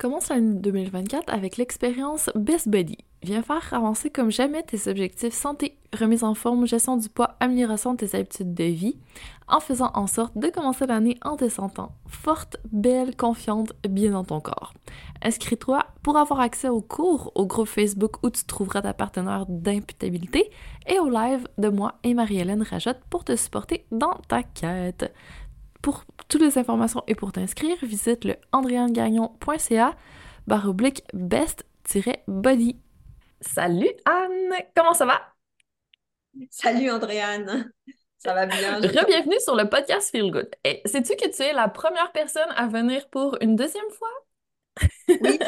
Commence l'année 2024 avec l'expérience Best Buddy. Viens faire avancer comme jamais tes objectifs santé, remise en forme, gestion du poids, amélioration de tes habitudes de vie, en faisant en sorte de commencer l'année en te sentant forte, belle, confiante, bien dans ton corps. Inscris-toi pour avoir accès aux cours, au groupe Facebook où tu trouveras ta partenaire d'imputabilité et au live de moi et Marie-Hélène Rajotte pour te supporter dans ta quête. Pour toutes les informations et pour t'inscrire, visite le andréangagnon.ca barre oblique best-body. Salut Anne, comment ça va? Salut Andréane, ça va bien? Re-bienvenue sur le podcast Feel Good. Et sais-tu que tu es la première personne à venir pour une deuxième fois? oui,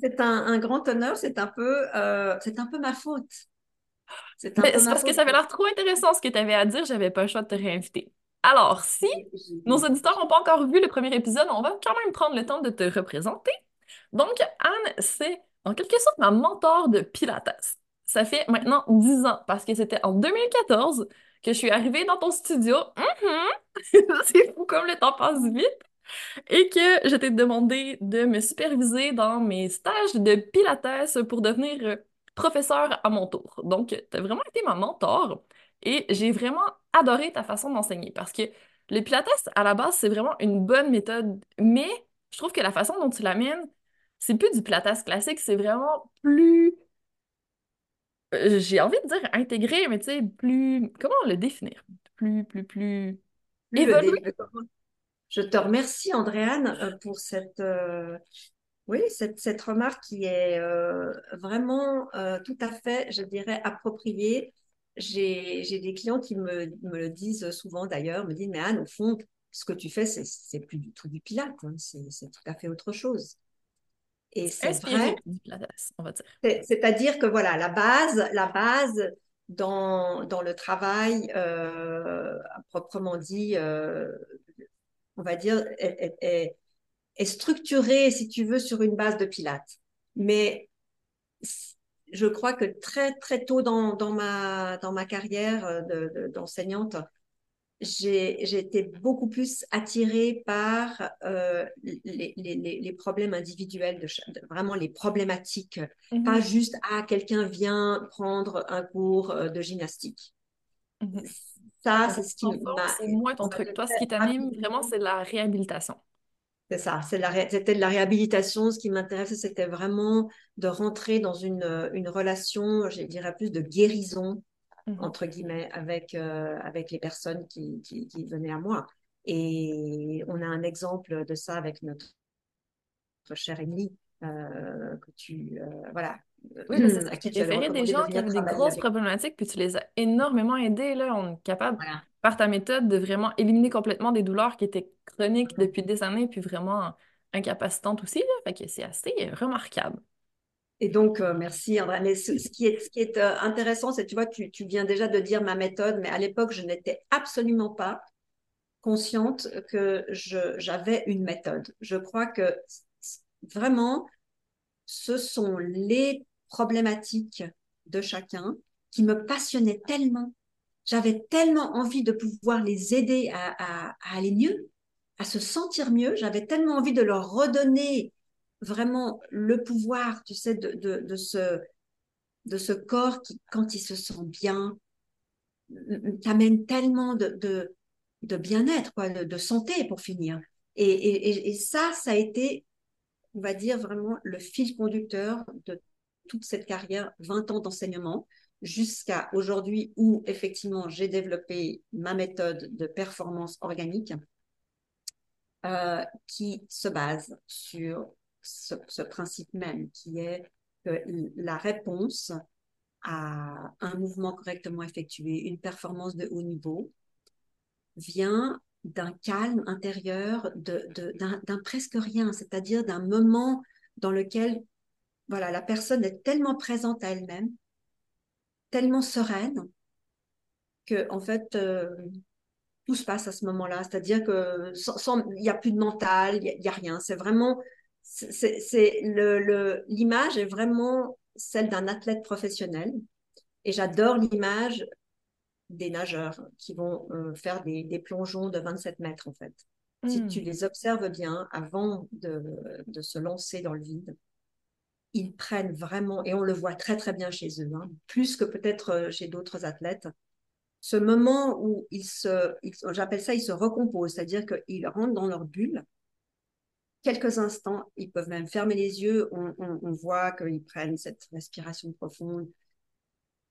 c'est un, grand honneur, c'est un, peu, euh, un peu ma faute. C'est parce que ça avait l'air trop intéressant ce que tu avais à dire, j'avais pas le choix de te réinviter. Alors, si nos auditeurs n'ont pas encore vu le premier épisode, on va quand même prendre le temps de te représenter. Donc, Anne, c'est en quelque sorte ma mentor de Pilates. Ça fait maintenant 10 ans parce que c'était en 2014 que je suis arrivée dans ton studio. Mm-hmm. c'est fou comme le temps passe vite. Et que je t'ai demandé de me superviser dans mes stages de Pilates pour devenir professeur à mon tour. Donc, tu as vraiment été ma mentor. Et j'ai vraiment adoré ta façon d'enseigner parce que le Pilates, à la base, c'est vraiment une bonne méthode, mais je trouve que la façon dont tu l'amènes, c'est plus du Pilates classique, c'est vraiment plus. Euh, j'ai envie de dire intégré, mais tu sais, plus. Comment le définir? Plus, plus, plus. évolué? Je te remercie, Andréane, euh, pour cette. Euh, oui, cette, cette, remarque qui est vraiment tout à fait, je dirais, appropriée j'ai des clients qui me, me, le disent souvent d'ailleurs, me disent, mais Anne, au fond, ce que tu fais, c'est plus du tout du pilate, hein. c'est tout à fait autre chose. Et c'est vrai. on va dire. C'est-à-dire que voilà, la base, la base dans, dans le travail, euh, proprement dit, euh, on va dire, est, est, est, structurée, si tu veux, sur une base de pilates. Mais je crois que très, très tôt dans, dans ma, dans ma carrière euh, d'enseignante, j'ai été beaucoup plus attirée par euh, les, les, les, problèmes individuels, de, vraiment les problématiques, mhm. pas juste ah quelqu'un vient prendre un cours euh, de gymnastique. Mhm. Ça, c'est ce qui m'a. C'est moins ton truc. Toi, ce qui t'anime vraiment, c'est la réhabilitation. C'est ça, c'était de la réhabilitation. Ce qui m'intéressait, c'était vraiment de rentrer dans une, une relation, je dirais plus de guérison, mmh entre guillemets, avec, euh, avec les personnes qui, qui, venaient à moi. Et on a un exemple de ça avec notre, notre chère Émilie, euh, que tu, euh, voilà, oui, mais c'est qui tu référé des gens qui avaient des grosses problématiques, puis tu les as énormément aidés. Là. On est capable, par ta méthode, de vraiment éliminer complètement des douleurs qui étaient chroniques depuis des années, puis vraiment incapacitantes aussi. Là. Fait que c'est assez remarquable. Et donc, euh, merci André. Mais ce, qui est, euh, intéressant, c'est, tu vois, tu, viens déjà de dire ma méthode, mais à l'époque, je n'étais absolument pas consciente que j'avais une méthode. Je crois que vraiment, ce sont les problématiques de chacun qui me passionnaient tellement. J'avais tellement envie de pouvoir les aider à, aller mieux, à se sentir mieux. J'avais tellement envie de leur redonner vraiment le pouvoir, tu sais, de, ce, corps qui, quand il se sent bien, t'amène tellement de, bien-être, quoi, de, santé pour finir. Et, ça, ça a été on va dire vraiment le fil conducteur de toute cette carrière, 20 ans d'enseignement, jusqu'à aujourd'hui où effectivement j'ai développé ma méthode de performance organique euh, qui se base sur ce, principe même, qui est que la réponse à un mouvement correctement effectué, une performance de haut niveau, vient d'un calme intérieur, d'un presque rien, c'est-à-dire d'un moment dans lequel voilà, la personne est tellement présente à elle-même, tellement sereine, que en fait, euh, tout se passe à ce moment-là. C'est-à-dire que il n'y a plus de mental, il n'y a, a, rien. C'est vraiment, c'est le l'image est vraiment celle d'un athlète professionnel. Et j'adore l'image des nageurs qui vont euh, faire des, des, plongeons de 27 mètres, en fait. Si hmm. tu les observes bien avant de, de, se lancer dans le vide, ils prennent vraiment, et on le voit très très bien chez eux, hein, plus que peut-être euh, chez d'autres athlètes, ce moment où ils se, j'appelle ça, ils se recomposent, c'est-à-dire qu'ils rentrent dans leur bulle. Quelques instants, ils peuvent même fermer les yeux, on, voit qu'ils prennent cette respiration profonde,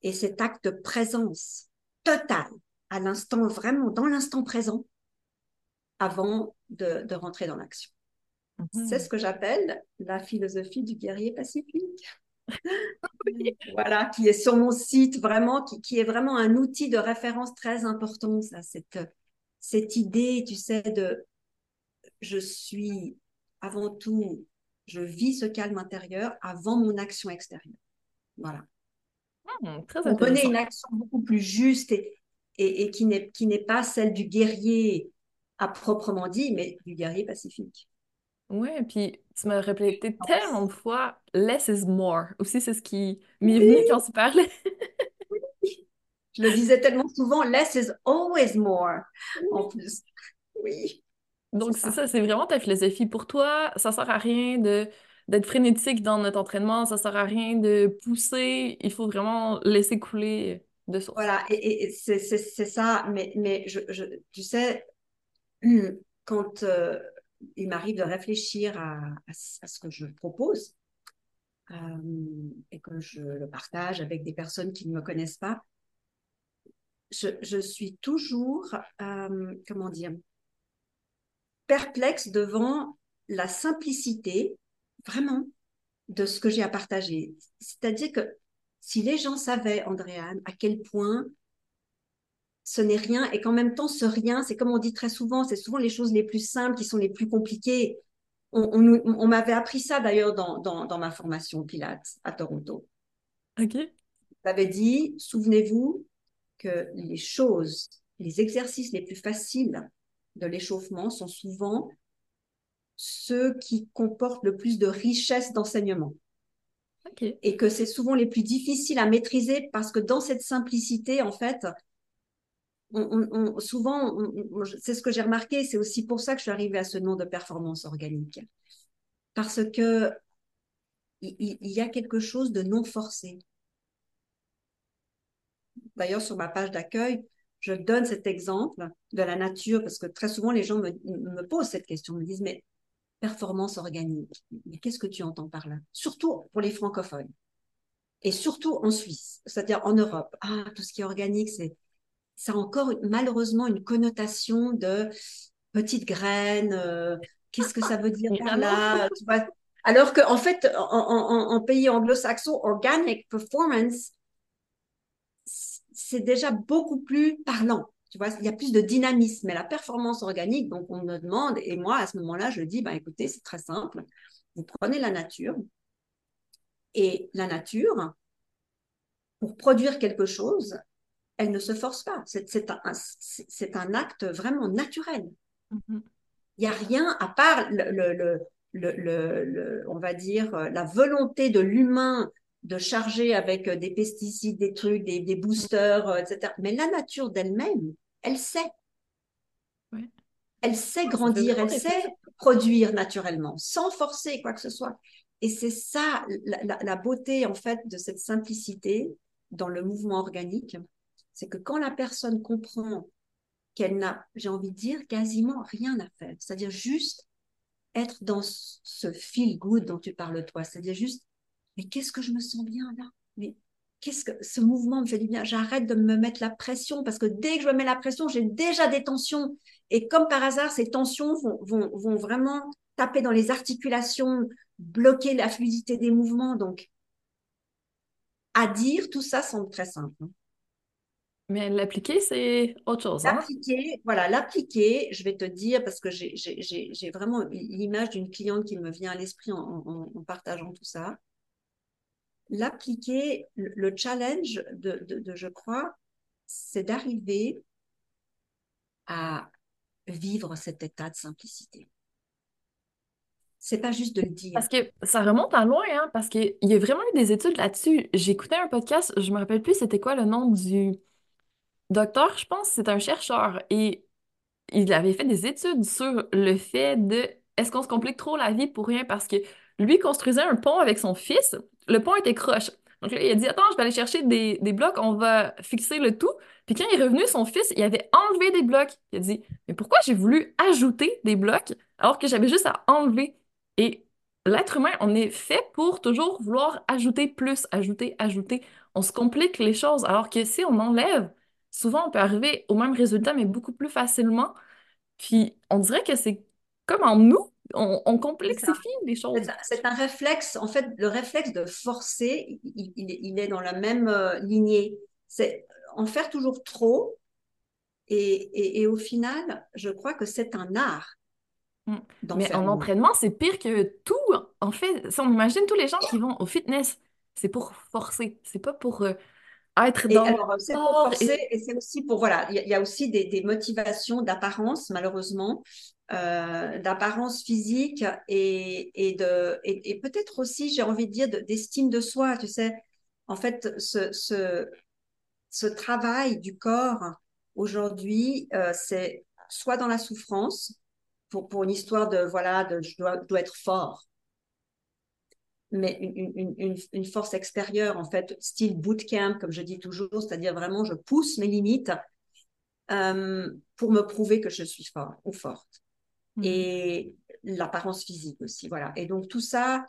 et cet acte de présence totale à l'instant, vraiment dans l'instant présent, avant de rentrer dans l'action. Mhm. C'est ce que j'appelle la philosophie du guerrier pacifique. voilà, qui est sur mon site vraiment, qui, qui, est vraiment un outil de référence très important, ça, cette, cette idée, tu sais, de je suis avant tout, je vis ce calme intérieur avant mon action extérieure. Voilà. Hmm, pour mener une action beaucoup plus juste et, et, et qui n'est pas celle du guerrier à proprement dit, mais du guerrier pacifique. Oui, puis tu m'as répété tellement de fois less is more. Aussi, c'est ce qui m'est venu quand tu parlais. Je le disais tellement souvent, less is always more. En plus. Oui. Donc, c'est ça, c'est vraiment ta philosophie. Pour toi, ça sert à rien de d'être frénétique dans notre entraînement, ça sert à rien de pousser, il faut vraiment laisser couler de source. Voilà, et, c'est ça, mais, mais je, je, tu sais, quand euh, il m'arrive de réfléchir à, ce que je propose euh, et que je le partage avec des personnes qui ne me connaissent pas, je, je suis toujours, euh, comment dire, perplexe devant la simplicité vraiment de ce que j'ai à partager. C'est-à-dire que si les gens savaient, Andréane, à quel point ce n'est rien et qu'en même temps, ce rien, c'est comme on dit très souvent, c'est souvent les choses les plus simples qui sont les plus compliquées. On, on, m'avait appris ça d'ailleurs dans, dans, dans, ma formation Pilates à Toronto. Ok. J'avais dit, souvenez-vous que les choses, les exercices les plus faciles de l'échauffement sont souvent ceux qui comportent le plus de richesse d'enseignement. Et que c'est souvent les plus difficiles à maîtriser parce que dans cette simplicité, en fait, souvent, c'est ce que j'ai remarqué, c'est aussi pour ça que je suis arrivée à ce nom de performance organique. Parce que il, y a quelque chose de non forcé. D'ailleurs, sur ma page d'accueil, je donne cet exemple de la nature parce que très souvent les gens me, me posent cette question, me disent mais performance organique. Mais qu'est-ce que tu entends par là? Surtout pour les francophones. Et surtout en Suisse, c'est-à-dire en Europe. Ah, tout ce qui est organique, c'est ça a encore malheureusement une connotation de petite graine. Euh, qu'est-ce que ça veut dire par là Alors qu'en en fait, en, en, en pays anglo-saxon, organic performance, c'est déjà beaucoup plus parlant. Tu vois, il y a plus de dynamisme. Mais la performance organique, donc on me demande, et moi à ce moment-là, je dis, ben, écoutez, c'est très simple. Vous prenez la nature, et la nature, pour produire quelque chose, elle ne se force pas. C'est un, un, acte vraiment naturel. Mm-hmm. Il n'y a rien à part le, le, le, le, on va dire, la volonté de l'humain de charger avec des pesticides, des trucs, des, des boosters, etc. Mais la nature d'elle-même, elle sait. Elle sait grandir, elle sait produire naturellement, sans forcer quoi que ce soit. Et c'est ça la, beauté en fait de cette simplicité dans le mouvement organique, c'est que quand la personne comprend qu'elle n'a, j'ai envie de dire, quasiment rien à faire, c'est-à-dire juste être dans ce feel good dont tu parles toi, c'est-à-dire juste, mais qu'est-ce que je me sens bien là? Mais qu'est-ce que ce mouvement me fait du bien J'arrête de me mettre la pression parce que dès que je me mets la pression, j'ai déjà des tensions. Et comme par hasard, ces tensions vont, vont, vont vraiment taper dans les articulations, bloquer la fluidité des mouvements. Donc, à dire, tout ça semble très simple. Mais l'appliquer, c'est autre chose. Hein. L'appliquer, voilà, l'appliquer, je vais te dire, parce que j'ai vraiment l'image d'une cliente qui me vient à l'esprit en, partageant tout ça. L'appliquer, le, challenge de, de, je crois, c'est d'arriver à vivre cet état de simplicité. C'est pas juste de le dire. Parce que ça remonte à loin, hein, parce qu'il y a vraiment eu des études là-dessus. J'écoutais un podcast, je me rappelle plus c'était quoi le nom du docteur, je pense, c'est un chercheur et il avait fait des études sur le fait de est-ce qu'on se complique trop la vie pour rien parce que lui construisait un pont avec son fils, le pont était croche. Donc là, il a dit Attends, je vais aller chercher des, des blocs, on va fixer le tout. Puis quand il est revenu, son fils, il avait enlevé des blocs. Il a dit Mais pourquoi j'ai voulu ajouter des blocs alors que j'avais juste à enlever? Et l'être humain, on est fait pour toujours vouloir ajouter plus, ajouter, ajouter. On se complique les choses alors que si on enlève, souvent on peut arriver au même résultat, mais beaucoup plus facilement. Puis on dirait que c'est comme en nous, on, complexifie les choses. C'est un réflexe, en fait, le réflexe de forcer, il, est dans la même euh, lignée. C'est en faire toujours trop. Et, au final, je crois que c'est un art. Mm. Mais en entraînement, c'est pire que tout. En fait, si on imagine tous les gens qui vont au fitness, c'est pour forcer, c'est pas pour euh, être dans alors, c'est pour forcer et, c'est aussi pour voilà il y, a aussi des, motivations d'apparence malheureusement euh, d'apparence physique et, et de et, peut-être aussi j'ai envie de dire d'estime de, soi tu sais. En fait ce, ce, ce travail du corps aujourd'hui euh, c'est soit dans la souffrance pour, pour une histoire de voilà de je dois, je dois être fort mais une, force extérieure, en fait, style bootcamp, comme je dis toujours, c'est-à-dire vraiment, je pousse mes limites euh, pour me prouver que je suis fort ou forte. Mmh. Et l'apparence physique aussi, voilà. Et donc, tout ça,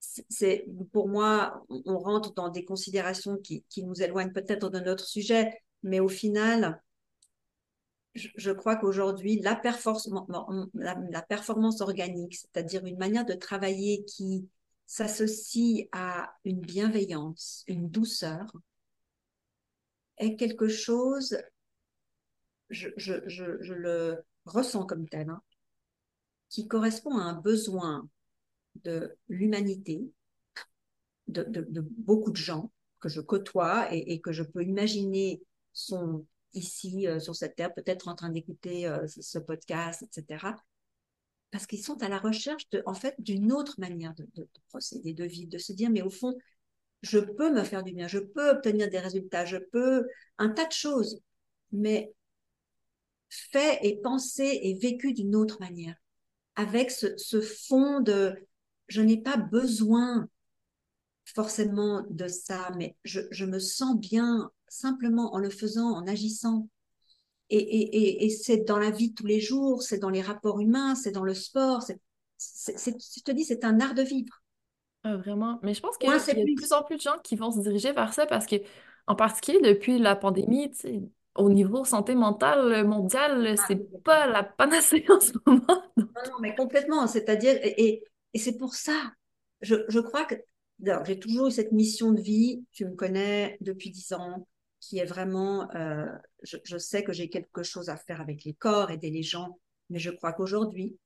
c'est pour moi, on rentre dans des considérations qui, nous éloignent peut-être de notre sujet, mais au final, je, crois qu'aujourd'hui, la, la, performance organique, c'est-à-dire une manière de travailler qui s'associe à une bienveillance, une douceur, est quelque chose, je, le ressens comme tel, hein, qui correspond à un besoin de l'humanité, de, beaucoup de gens que je côtoie et, que je peux imaginer sont ici euh, sur cette terre, peut-être en train d'écouter euh, ce podcast, etc parce qu'ils sont à la recherche de, en fait, d'une autre manière de, procéder, de vivre, de se dire, mais au fond, je peux me faire du bien, je peux obtenir des résultats, je peux un tas de choses, mais fait et pensé et vécu d'une autre manière, avec ce, fond de, je n'ai pas besoin forcément de ça, mais je me sens bien simplement en le faisant, en agissant. Et, et, et, c'est dans la vie de tous les jours, c'est dans les rapports humains, c'est dans le sport. C'est, je te dis, c'est un art de vivre. Ah, vraiment. Mais je pense qu'il y a de plus en plus de gens qui vont se diriger vers ça parce que, en particulier depuis la pandémie, au niveau santé mentale mondiale, ah, c'est pas la panacée en ce moment. Non, non, mais complètement. C'est-à-dire, et, et c'est pour ça, je, je crois que j'ai toujours eu cette mission de vie. Tu me connais depuis dix ans qui est vraiment, euh, je, sais que j'ai quelque chose à faire avec les corps, aider les gens, mais je crois qu'aujourd'hui,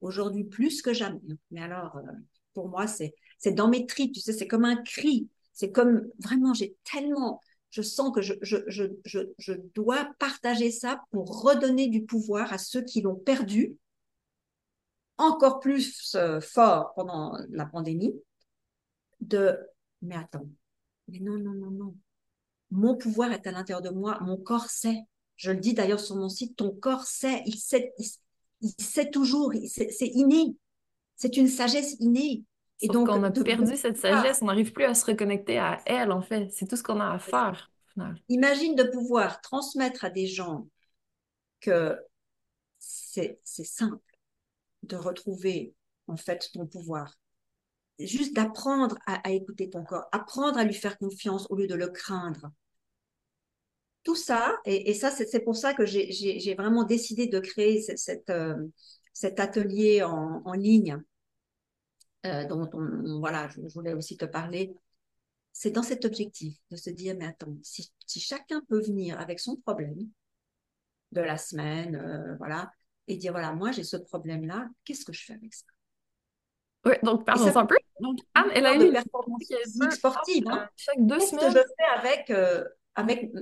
aujourd'hui plus que jamais, hein. mais alors, euh, pour moi, c'est, c'est dans mes tripes, tu sais, c'est comme un cri, c'est comme, vraiment, j'ai tellement, je sens que je, je, je, je, dois partager ça pour redonner du pouvoir à ceux qui l'ont perdu, encore plus euh, fort pendant la pandémie, de, mais attends, mais non, non, non, non, mon pouvoir est à l'intérieur de moi, mon corps sait. Je le dis d'ailleurs sur mon site, ton corps sait, il sait, il, sait toujours, c'est inné. C'est une sagesse innée. Et donc, on a perdu cette sagesse, on n'arrive plus à se reconnecter à elle, en fait. C'est tout ce qu'on a à faire, Imagine de pouvoir transmettre à des gens que c'est simple. de retrouver en fait ton pouvoir. Juste d'apprendre à, écouter ton corps, apprendre à lui faire confiance au lieu de le craindre. Tout ça, et, ça, c'est pour ça que j'ai vraiment décidé de créer euh, cet atelier en, ligne euh, dont je, voulais aussi te parler. C'est dans cet objectif de se dire, mais attends, si, chacun peut venir avec son problème de la semaine, euh, voilà, et dire, voilà, moi j'ai ce problème-là, qu'est-ce que je fais avec ça? Oui, donc parlons un peu. Donc, Anne, elle a une performance sportive. Hein. Chaque deux Qu'est-ce que je fais avec, euh, avec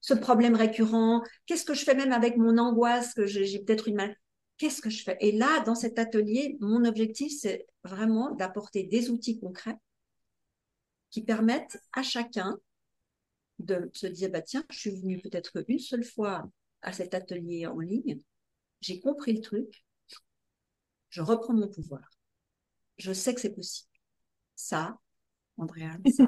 ce problème récurrent? Qu'est-ce que je fais même avec mon angoisse que j'ai peut-être une mal? Qu'est-ce que je fais? Et là, dans cet atelier, mon objectif, c'est vraiment d'apporter des outils concrets qui permettent à chacun de se dire, bah, tiens, je suis venue peut-être une seule fois à cet atelier en ligne, j'ai compris le truc, je reprends mon pouvoir. Je sais que c'est possible. Ça, Andréane, ça,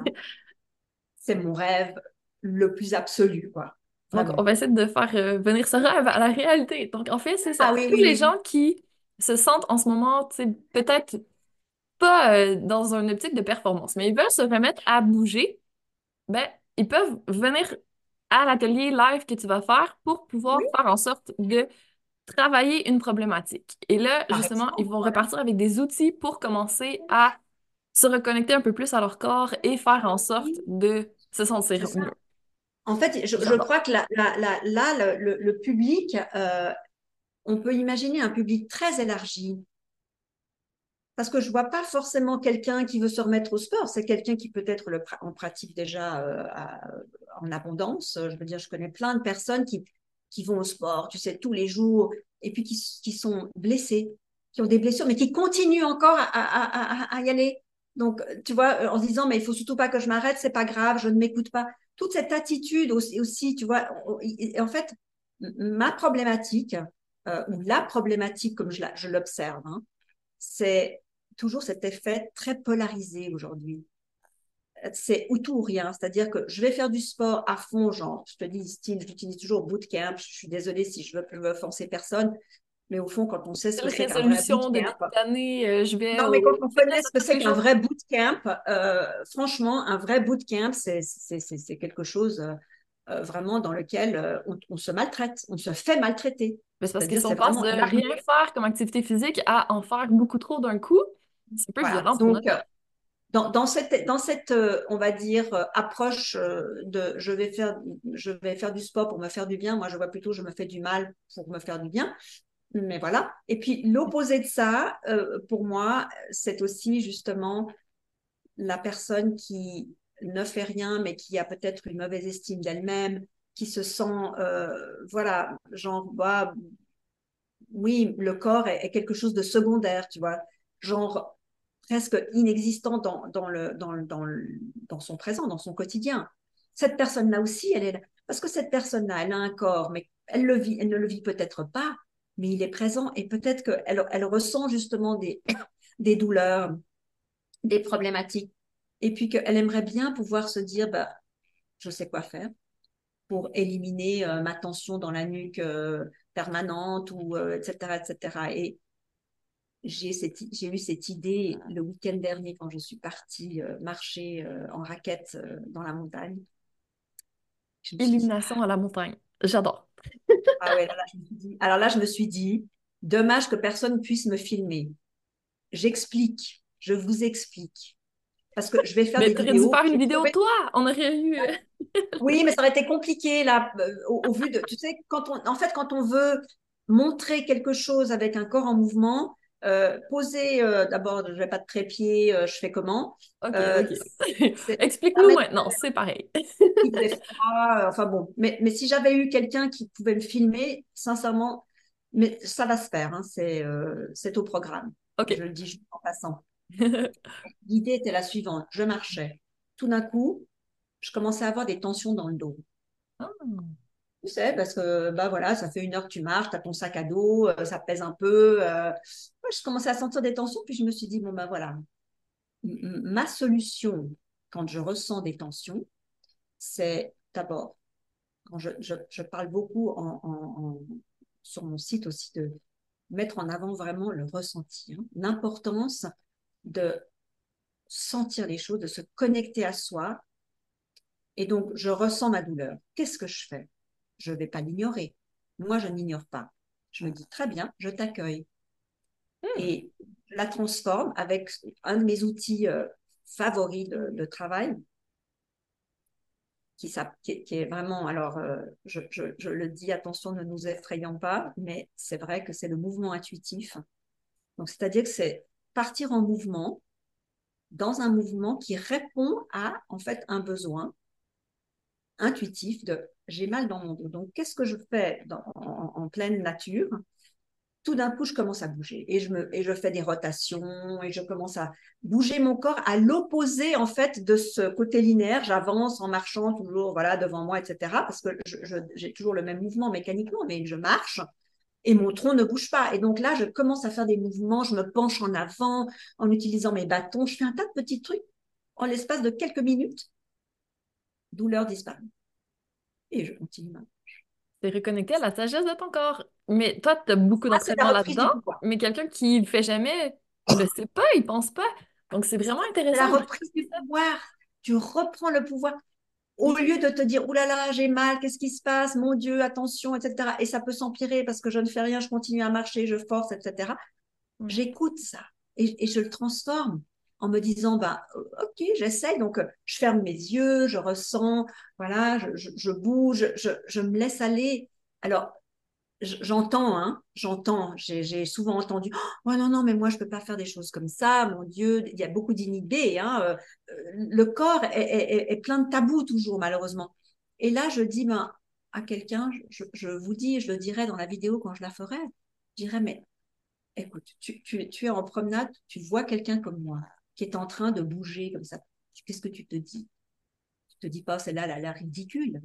c'est mon rêve le plus absolu, quoi. Donc, on va essayer de faire euh, venir ce rêve à la réalité. Donc, en fait, c'est ça. Ah Tous les gens qui se sentent en ce moment, peut-être pas euh, dans une optique de performance, mais ils veulent se remettre à bouger, ben, ils peuvent venir à l'atelier live que tu vas faire pour pouvoir faire en sorte de travailler une problématique. Et là, justement, ils vont repartir avec des outils pour commencer à se reconnecter un peu plus à leur corps et faire en sorte de se sentir mieux. En fait, je, crois que là, le, public, euh, on peut imaginer un public très élargi. Parce que je ne vois pas forcément quelqu'un qui veut se remettre au sport. C'est quelqu'un qui peut-être le, en pratique déjà euh, en abondance. Je veux dire, je connais plein de personnes qui, qui vont au sport, tu sais, tous les jours, et puis qui, sont blessés, qui ont des blessures, mais qui continuent encore à, y aller. Donc, tu vois, en se disant, mais il faut surtout pas que je m'arrête, c'est pas grave, je ne m'écoute pas toute cette attitude aussi, aussi tu vois, en fait, ma problématique, euh, ou la problématique comme je l'observe, hein, c'est toujours cet effet très polarisé aujourd'hui. C'est ou tout ou rien, c'est-à-dire que je vais faire du sport à fond, genre, je te dis, style, j'utilise toujours bootcamp, je suis désolée si je veux, je veux offenser personne, mais au fond, quand on sait ce que c'est qu'un vrai bootcamp, année, euh, je vais non, mais quand on connaît ce que c'est qu'un vrai bootcamp, euh, franchement, un vrai bootcamp, c'est quelque chose euh, vraiment dans lequel on, se maltraite, on se fait maltraiter. Mais c'est parce qu'on passe de rien faire comme activité physique à en faire beaucoup trop d'un coup. C'est un peu violent Donc, dans, cette, dans cette on va dire, approche de je vais, faire, je vais faire du sport pour me faire du bien, moi je vois plutôt je me fais du mal pour me faire du bien. Mais voilà. Et puis l'opposé de ça, euh, pour moi, c'est aussi justement la personne qui ne fait rien, mais qui a peut-être une mauvaise estime d'elle-même, qui se sent, euh, voilà, genre, bah, oui, le corps est, quelque chose de secondaire, tu vois, genre presque inexistant dans, dans, le, dans, dans, dans son présent, dans son quotidien. Cette personne-là aussi, elle est là. Parce que cette personne-là, elle a un corps, mais elle, le vit, elle ne le vit peut-être pas, mais il est présent et peut-être qu'elle elle ressent justement des, des douleurs, des problématiques, et puis qu'elle aimerait bien pouvoir se dire, bah, je sais quoi faire pour éliminer euh, ma tension dans la nuque euh, permanente, ou etc., euh, etc. Et j'ai eu cette idée le week-end dernier quand je suis partie marcher en raquette dans la montagne. Illumination à la montagne. J'adore. Ah alors là, je me suis dit, dommage que personne puisse me filmer. J'explique, je vous explique. Parce que je vais faire mais des vidéos. dû faire une vidéo toi, on aurait eu. oui, mais ça aurait été compliqué là, euh, au, vu de. Tu sais, quand on, en fait, quand on veut montrer quelque chose avec un corps en mouvement, euh, poser euh, d'abord, je vais pas de trépied, je fais comment? Ok, Explique-nous maintenant, c'est pareil. enfin bon, mais, mais si j'avais eu quelqu'un qui pouvait me filmer, sincèrement, mais ça va se faire, hein, c'est au programme. Je le dis juste en passant. L'idée était la suivante je marchais. Tout d'un coup, je commençais à avoir des tensions dans le dos. Ah. Tu sais, parce que bah voilà, ça fait une heure que tu marches, tu as ton sac à dos, euh, ça pèse un peu. Euh. Je commençais à sentir des tensions, puis je me suis dit, bon, bah voilà, ma solution quand je ressens des tensions, c'est d'abord, quand je, je, parle beaucoup en, sur mon site aussi de mettre en avant vraiment le ressenti, hein. l'importance de sentir les choses, de se connecter à soi. Et donc, je ressens ma douleur. Qu'est-ce que je fais? Je ne vais pas l'ignorer. Moi, je n'ignore pas. Je me dis, très bien, je t'accueille. Hmm. Et je la transforme avec un de mes outils euh, favoris de, travail, qui, est vraiment, alors euh, je, je, le dis, attention, ne nous effrayons pas, mais c'est vrai que c'est le mouvement intuitif. Donc, c'est-à-dire que c'est partir en mouvement, dans un mouvement qui répond à, en fait, un besoin intuitif de j'ai mal dans mon dos. Donc, qu'est-ce que je fais en, pleine nature? Tout d'un coup, je commence à bouger et je, me, et je fais des rotations et je commence à bouger mon corps à l'opposé, en fait, de ce côté linéaire. J'avance en marchant toujours, voilà, devant moi, etc. Parce que j'ai toujours le même mouvement mécaniquement, mais je marche et mon tronc ne bouge pas. Et donc là, je commence à faire des mouvements, je me penche en avant en utilisant mes bâtons. Je fais un tas de petits trucs. En l'espace de quelques minutes, douleur disparaît. Et je continue ma T'es reconnecté à la sagesse de ton corps. Mais toi, tu as beaucoup ah, d'entraînement là-dedans, mais quelqu'un qui ne le fait jamais, ne le sait pas, il pense pas. Donc, c'est vraiment intéressant. La reprise du pouvoir. Tu reprends le pouvoir. Au lieu de te dire, oulala, là là, j'ai mal, qu'est-ce qui se passe, mon Dieu, attention, etc. Et ça peut s'empirer parce que je ne fais rien, je continue à marcher, je force, etc. J'écoute ça et, et, je le transforme en me disant, bah, ok, j'essaye, donc je ferme mes yeux, je ressens, voilà, je, bouge, je, me laisse aller. Alors, j'entends, hein, j'entends, j'ai souvent entendu, oh non, non, mais moi, je peux pas faire des choses comme ça, mon Dieu, il y a beaucoup d'inhibés, hein, euh, le corps est, plein de tabous toujours, malheureusement. Et là, je dis, ben, à quelqu'un, je, vous dis, je le dirai dans la vidéo quand je la ferai, je dirais, mais écoute, tu es en promenade, tu vois quelqu'un comme moi, qui est en train de bouger comme ça. Qu'est-ce que tu te dis? Tu te dis pas, celle-là, elle a l'air ridicule.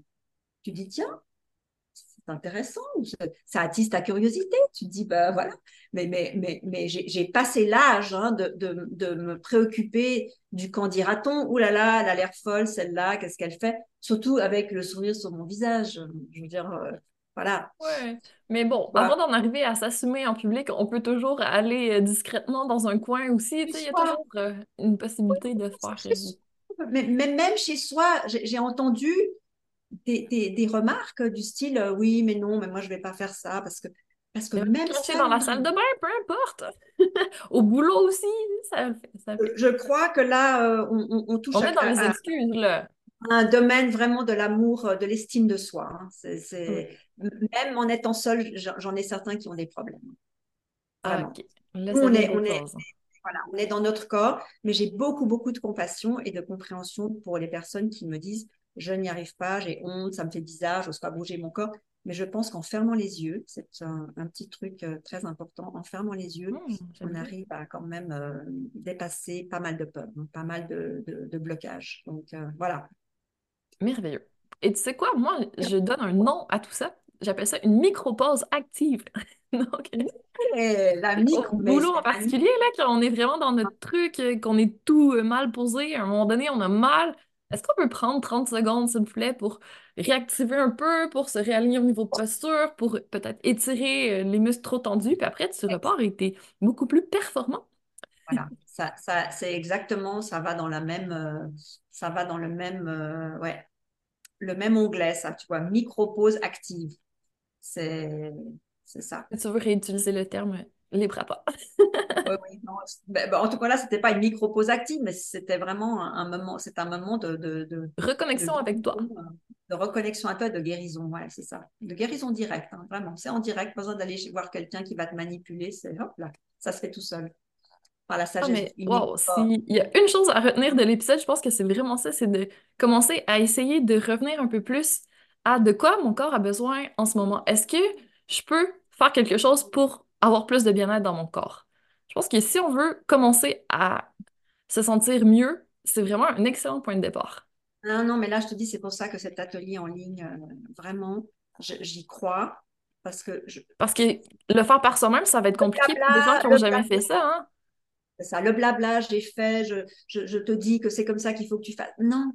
Tu dis, tiens, c'est intéressant, ça attise ta curiosité. Tu te dis, bah voilà, mais, mais, mais, mais j'ai passé l'âge hein, de, de, de, me préoccuper du quand dira-t-on, ouh là là, elle a l'air folle, celle-là, qu'est-ce qu'elle fait? Surtout avec le sourire sur mon visage. Je veux dire, euh, voilà. Ouais. Mais bon, avant d'en arriver à s'assumer en public, on peut toujours aller euh, discrètement dans un coin aussi. Il y a toujours euh, une possibilité de faire. Mais, mais, même chez soi, j'ai entendu des, des, des, remarques du style euh, oui, mais non, mais moi je vais pas faire ça parce que parce que même si dans la salle de bain, peu importe. Au boulot aussi, ça, ça fait. Je crois que là, on, on, touche on est dans les excuses là un domaine vraiment de l'amour, de l'estime de soi. Hein. Même en étant seul, j'en ai certains qui ont des problèmes. Ah, on, est, on, est, voilà, on est dans notre corps, mais j'ai beaucoup, beaucoup de compassion et de compréhension pour les personnes qui me disent je n'y arrive pas, j'ai honte, ça me fait bizarre, je n'ose pas bouger mon corps. Mais je pense qu'en fermant les yeux, c'est un, petit truc euh, très important, en fermant les yeux, mmh, on arrive à quand même euh, dépasser pas mal de peurs, hein, pas mal de, de, blocages. Donc euh, voilà, Merveilleux. Et tu sais quoi, moi, je donne un nom à tout ça. J'appelle ça une micro-pause active. Donc, la micro boulot en particulier, là, quand on est vraiment dans notre truc, euh, qu'on est tout euh, mal posé, à un moment donné, on a mal. Est-ce qu'on peut prendre 30 secondes, s'il vous plaît, pour réactiver un peu, pour se réaligner au niveau de posture, pour peut-être étirer euh, les muscles trop tendus, puis après, tu repars et t'es beaucoup plus performant? Voilà, ça, ça c'est exactement, ça va dans la même, ça va dans le même, ouais, le même onglet, ça, tu vois, micro-pause active. C'est ça. Tu veux réutiliser le terme les bras pas. oui, non, ben, ben, en tout cas, là, c'était pas une micro-pause active, mais c'était vraiment un, moment, c'est un moment de, de, reconnexion avec toi. De reconnexion à toi, de guérison, ouais, c'est ça. De guérison directe, hein, vraiment. C'est en direct, pas besoin d'aller voir quelqu'un qui va te manipuler, c'est hop là, ça se fait tout seul la sagesse. mais, wow, s'il y a une chose à retenir de l'épisode, je pense que c'est vraiment ça, c'est de commencer à essayer de revenir un peu plus à de quoi mon corps a besoin en ce moment. Est-ce que je peux faire quelque chose pour avoir plus de bien-être dans mon corps? Je pense que si on veut commencer à se sentir mieux, c'est vraiment un excellent point de départ. Non, non, mais là, je te dis, c'est pour ça que cet atelier en ligne, euh, vraiment, j'y crois. Parce que, parce que le faire par soi-même, ça va être compliqué pour des gens qui n'ont jamais fait ça. Hein? Ça, le blabla, j'ai fait, je, je, te dis que c'est comme ça qu'il faut que tu fasses. Non,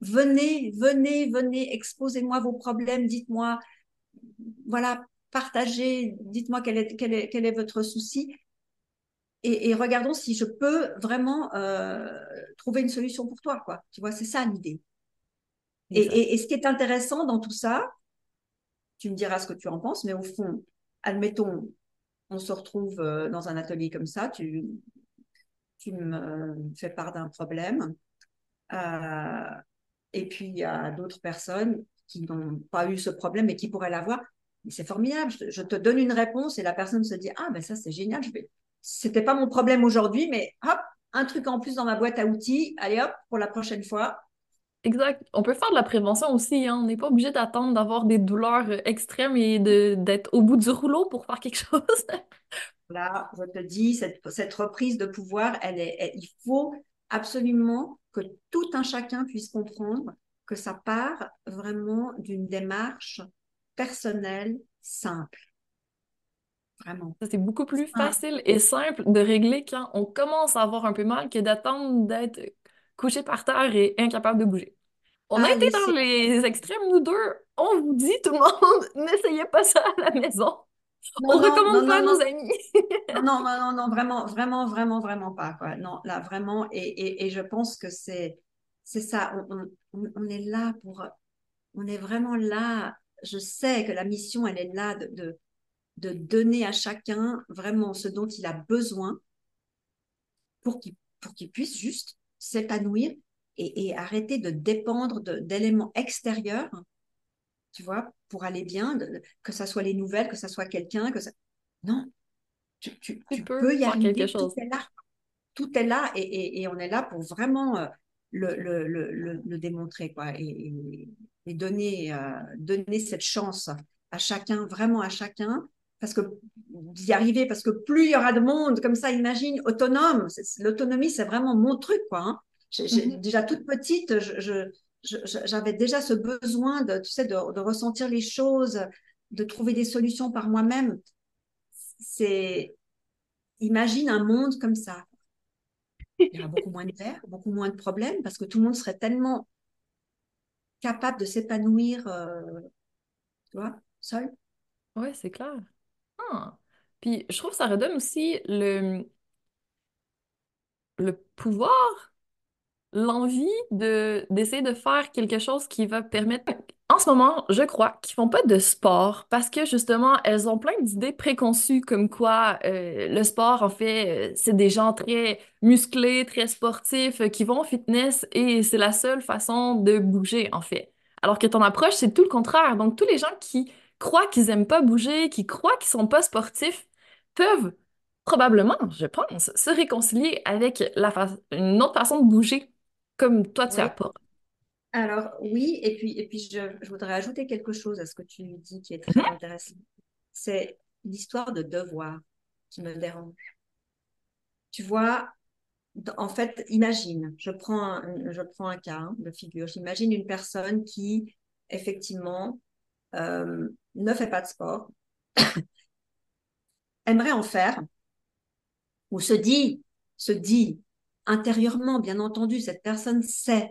venez, venez, venez, exposez-moi vos problèmes, dites-moi, voilà, partagez, dites-moi quel est, quel est, quel est votre souci et, regardons si je peux vraiment euh, trouver une solution pour toi, quoi. Tu vois, c'est ça l'idée. Et, et, ce qui est intéressant dans tout ça, tu me diras ce que tu en penses, mais au fond, admettons, on se retrouve euh, dans un atelier comme ça, tu, tu me fais part d'un problème, euh, et puis il y a d'autres personnes qui n'ont pas eu ce problème et qui pourraient l'avoir. C'est formidable, je, te donne une réponse et la personne se dit Ah, ben ça c'est génial, je vais, c'était pas mon problème aujourd'hui, mais hop, un truc en plus dans ma boîte à outils. Allez hop, pour la prochaine fois. Exact. On peut faire de la prévention aussi. Hein. On n'est pas obligé d'attendre d'avoir des douleurs extrêmes et d'être au bout du rouleau pour faire quelque chose. Là, je te dis, cette, cette reprise de pouvoir, elle est, il faut absolument que tout un chacun puisse comprendre que ça part vraiment d'une démarche personnelle simple. Vraiment. C'est beaucoup plus facile et simple de régler quand on commence à avoir un peu mal que d'attendre d'être couché par terre et incapable de bouger. On a ah, été dans les extrêmes, nous deux. On vous dit, tout le monde, n'essayez pas ça à la maison. On ne recommande pas à nos amis. non, non, non, non, vraiment, vraiment, vraiment, vraiment pas. Quoi. Non, là, vraiment. Et, et, et je pense que c'est, c'est ça. On, on, on, est là pour. On est vraiment là. Je sais que la mission, elle est là de de donner à chacun vraiment ce dont il a besoin pour qu'il pour qu'il puisse juste s'épanouir et, et, arrêter de dépendre d'éléments extérieurs, tu vois, pour aller bien, que ça soit les nouvelles, que ça soit quelqu'un, que ça... Non, tu, tu, peux, y arriver, quelque chose. tout est là. Tout est là et, et, on est là pour vraiment euh, le, le, le, le, démontrer, quoi, et, donner, euh, donner cette chance à chacun, vraiment à chacun, parce que d'y arriver, parce que plus il y aura de monde, comme ça, imagine, autonome. L'autonomie, c'est vraiment mon truc, quoi. Hein. Mhm. Déjà toute petite, je, j'avais déjà ce besoin de, tu sais, de, ressentir les choses, de trouver des solutions par moi-même. C'est, imagine un monde comme ça. Il y aura beaucoup moins de terre, beaucoup moins de problèmes, parce que tout le monde serait tellement capable de s'épanouir, euh, tu vois, seul. Ouais, c'est clair. Ah. Puis je trouve que ça redonne aussi le, le pouvoir, l'envie de, d'essayer de faire quelque chose qui va permettre. En ce moment, je crois qu'ils font pas de sport parce que justement, elles ont plein d'idées préconçues comme quoi euh, le sport, en fait, euh, c'est des gens très musclés, très sportifs, euh, qui vont au fitness et c'est la seule façon de bouger, en fait. Alors que ton approche, c'est tout le contraire. Donc, tous les gens qui croient qu'ils aiment pas bouger, qui croient qu'ils sont pas sportifs, peuvent probablement, je pense, se réconcilier avec la une autre façon de bouger, comme toi tu as pas. Alors oui, et puis, et puis je, voudrais ajouter quelque chose à ce que tu dis qui est très mhm. intéressant. C'est l'histoire de devoir qui me dérange. Tu vois, en fait, imagine, je prends un, je prends un cas de figure, j'imagine une personne qui, effectivement, euh, ne fait pas de sport, aimerait en faire, ou se dit, se dit intérieurement, bien entendu, cette personne sait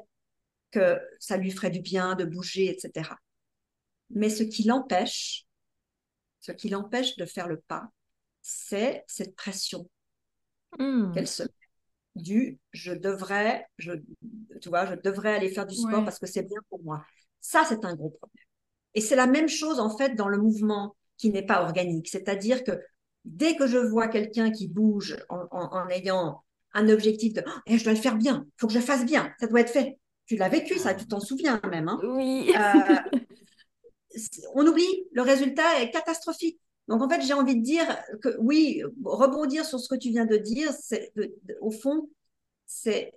que ça lui ferait du bien de bouger, etc. Mais ce qui l'empêche, ce qui l'empêche de faire le pas, c'est cette pression hmm. qu'elle se met du je devrais, je, tu vois, je devrais aller faire du sport parce que c'est bien pour moi. Ça, c'est un gros problème. Et c'est la même chose en fait dans le mouvement qui n'est pas organique. C'est-à-dire que dès que je vois quelqu'un qui bouge en, ayant un objectif de oh, je dois le faire bien, il faut que je fasse bien, ça doit être fait. Tu l'as vécu, ça, tu t'en souviens même. Hein. oui. Euh, on oublie, le résultat est catastrophique. Donc en fait, j'ai envie de dire que oui, rebondir sur ce que tu viens de dire, c'est au fond, c'est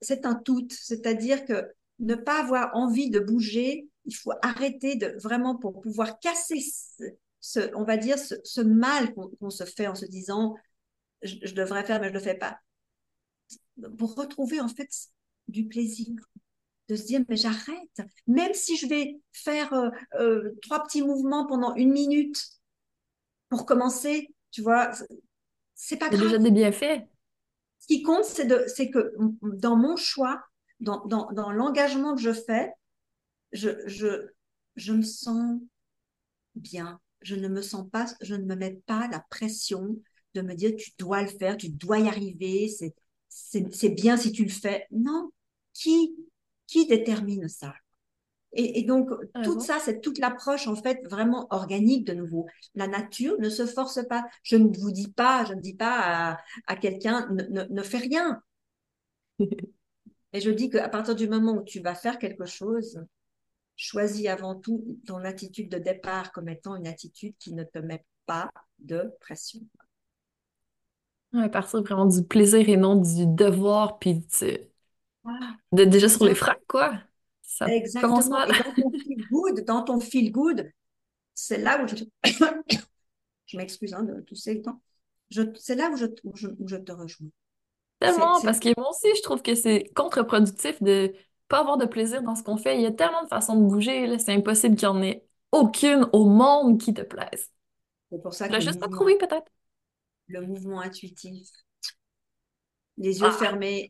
c'est un tout, c'est-à-dire que ne pas avoir envie de bouger, il faut arrêter de vraiment pour pouvoir casser ce, on va dire, ce, mal qu'on se fait en se disant je, devrais faire mais je ne le fais pas. Pour retrouver en fait du plaisir, de se dire mais j'arrête, même si je vais faire euh, euh, trois petits mouvements pendant une minute pour commencer, tu vois, c'est pas grave. déjà des bienfaits. Ce qui compte, c'est que dans mon choix, dans, dans, dans l'engagement que je fais, je, je, je me sens bien. je ne me sens pas, je ne me mets pas la pression de me dire tu dois le faire, tu dois y arriver, c'est c'est bien si tu le fais. Non, qui qui détermine ça? Et, donc, tout ça, c'est toute l'approche, en fait, vraiment organique de nouveau. La nature ne se force pas. Je ne vous dis pas, je ne dis pas à, quelqu'un, ne, ne, fais rien. Et je dis qu'à partir du moment où tu vas faire quelque chose, choisis avant tout ton attitude de départ comme étant une attitude qui ne te met pas de pression. Ouais, partir vraiment du plaisir et non du devoir, puis de, déjà sur les freins, quoi. Exactement. dans ton feel good, dans ton feel good, c'est là où je, je m'excuse hein, de tousser le temps. C'est là où je, où je, te rejoins. Tellement, parce que moi aussi, je trouve que c'est contre-productif de pas avoir de plaisir dans ce qu'on fait. Il y a tellement de façons de bouger, c'est impossible qu'il n'y en ait aucune au monde qui te plaise. C'est pour ça que. juste pas trouvé, peut-être. Le mouvement intuitif, les yeux ah, fermés.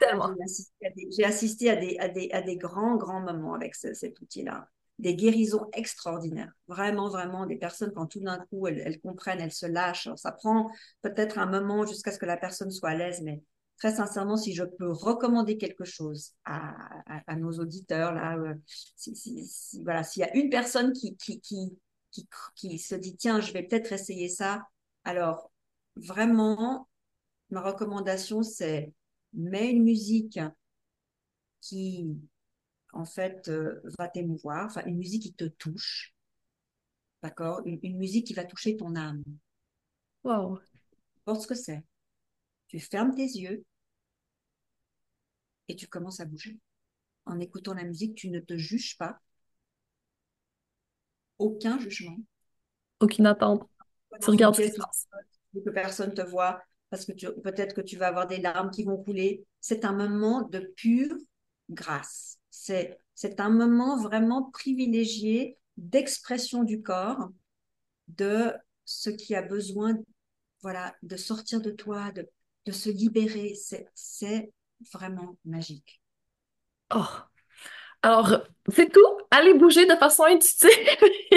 J'ai assisté, à des, à, des, à des, grands, grands moments avec cet outil-là. Des guérisons extraordinaires. Vraiment, vraiment, des personnes, quand tout d'un coup, elles, comprennent, elles se lâchent. ça prend peut-être un moment jusqu'à ce que la personne soit à l'aise, mais très sincèrement, si je peux recommander quelque chose à, à, nos auditeurs, là, euh, si, voilà, s'il y a une personne qui, qui, qui, qui, qui se dit, tiens, je vais peut-être essayer ça, alors vraiment, ma recommandation, c'est mets une musique qui, en fait, euh, va t'émouvoir, enfin, une musique qui te touche, d'accord? Une, musique qui va toucher ton âme. Wow. N'importe ce que c'est. Tu fermes tes yeux et tu commences à bouger. En écoutant la musique, tu ne te juges pas. Aucun jugement. Aucune attente. Tu regardes ce Que personne te voit parce que peut-être que tu vas avoir des larmes qui vont couler. C'est un moment de pure grâce. C'est, c'est un moment vraiment privilégié d'expression du corps, de ce qui a besoin voilà, de sortir de toi, de, de se libérer. C'est, c'est vraiment magique. Oh, alors, c'est tout? Allez bouger de façon intuitive.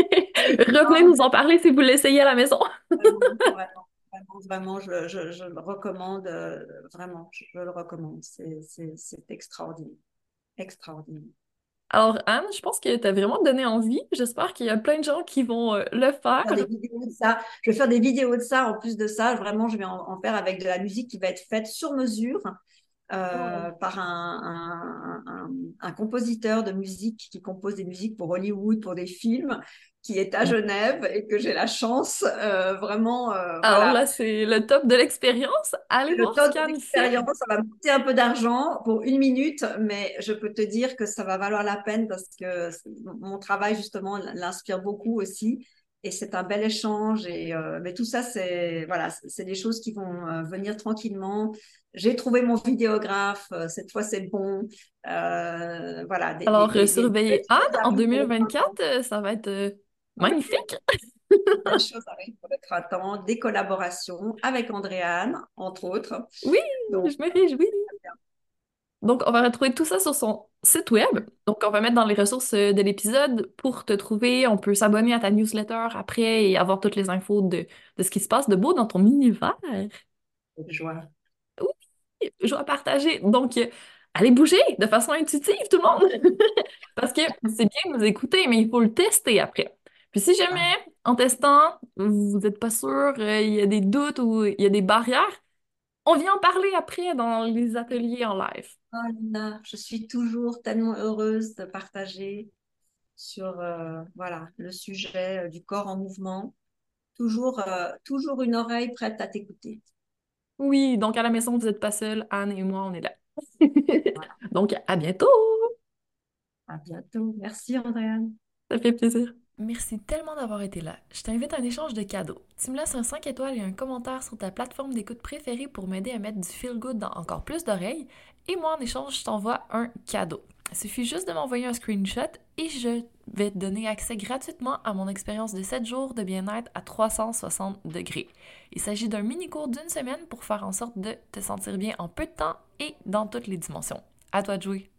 Revenez nous en parler si vous l'essayez à la maison. Vraiment, je, je, le recommande, euh, vraiment, je, le recommande. C'est extraordinaire. Extraordinaire. Alors, Anne, je pense que tu as vraiment donné envie. J'espère qu'il y a plein de gens qui vont euh, le faire. Je vais, faire ça. je vais faire des vidéos de ça. En plus de ça, vraiment, je vais en, faire avec de la musique qui va être faite sur mesure. Euh, oh. par un, un, un, compositeur de musique qui compose des musiques pour Hollywood, pour des films, qui est à Genève et que j'ai la chance euh, vraiment. Euh, Alors là, c'est le top de l'expérience. Allez le top de l'expérience, ça va me coûter un peu d'argent pour une minute, mais je peux te dire que ça va valoir la peine parce que mon travail justement l'inspire beaucoup aussi. Et c'est un bel échange. Et, euh, mais tout ça, c'est voilà, c'est des choses qui vont venir tranquillement. J'ai trouvé mon vidéographe. cette fois, c'est bon. voilà. Alors, surveillez Anne en 2024. Ça va être Magnifique! Des choses arrivent pour le printemps, des collaborations avec Andréane, entre autres. Oui, je me réjouis. Donc, on va retrouver tout ça sur son site web. Donc, on va mettre dans les ressources de l'épisode pour te trouver. On peut s'abonner à ta newsletter après et avoir toutes les infos de, de ce qui se passe de beau dans ton univers. Joie. Oui, joie partagée. Donc, allez bouger de façon intuitive, tout le monde. Parce que c'est bien de nous écouter, mais il faut le tester après. Puis si jamais, en testant, vous n'êtes pas sûr, euh, il y a des doutes ou il y a des barrières, on vient en parler après dans les ateliers en live. Oh je suis toujours tellement heureuse de partager sur euh, voilà, le sujet euh, du corps en mouvement. Toujours, toujours une oreille prête à t'écouter. Oui, donc à la maison, vous n'êtes pas seul. Anne et moi, on est là. donc à bientôt. À bientôt. Merci, Andréane. Ça fait plaisir. Merci tellement d'avoir été là. Je t'invite à un échange de cadeaux. Tu me laisses un 5 étoiles et un commentaire sur ta plateforme d'écoute préférée pour m'aider à mettre du feel good dans encore plus d'oreilles. Et moi, en échange, je t'envoie un cadeau. Il suffit juste de m'envoyer un screenshot et je vais te donner accès gratuitement à mon expérience de 7 jours de bien-être à 360 degrés. Il s'agit d'un mini-cours d'une semaine pour faire en sorte de te sentir bien en peu de temps et dans toutes les dimensions. À toi de jouer!